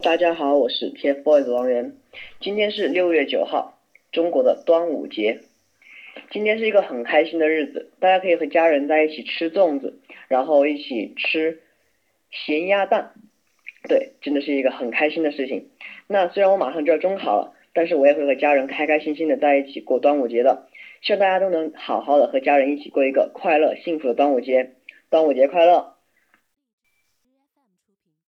大家好我是 tfboys 王源。今天是六月九号中国的端午节。今天是一个很开心的日子大家可以和家人在一起吃粽子然后一起吃咸鸭蛋。对真的是一个很开心的事情。那虽然我马上就要中考了但是我也会和家人开开心心的在一起过端午节的。希望大家都能好好的和家人一起过一个快乐幸福的端午节。端午节快乐！